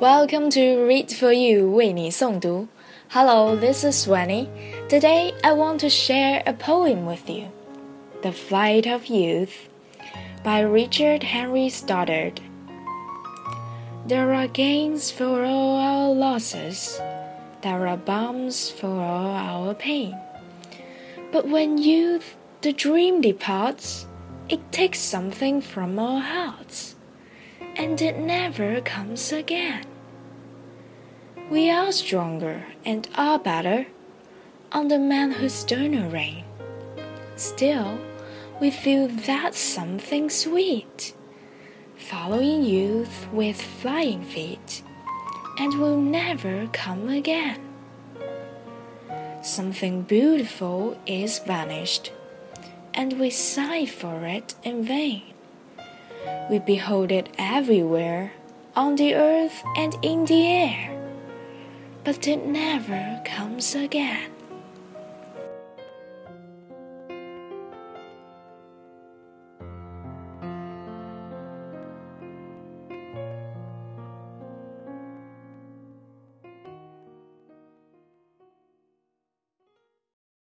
Welcome to Read for You 为你诵读. Hello, this is Swanny. Today I want to share a poem with you. The Flight of Youth by Richard Henry Stoddard. There are gains for all our losses. There are bombs for all our pain. But when youth, the dream departs, it takes something from our hearts, and it never comes again. We are stronger and are better on the man whose sterner reign. Still, we feel that something sweet, following youth with flying feet, and will never come again. Something beautiful is vanished, and we sigh for it in vain. We behold it everywhere, on the earth and in the air, but it never comes again.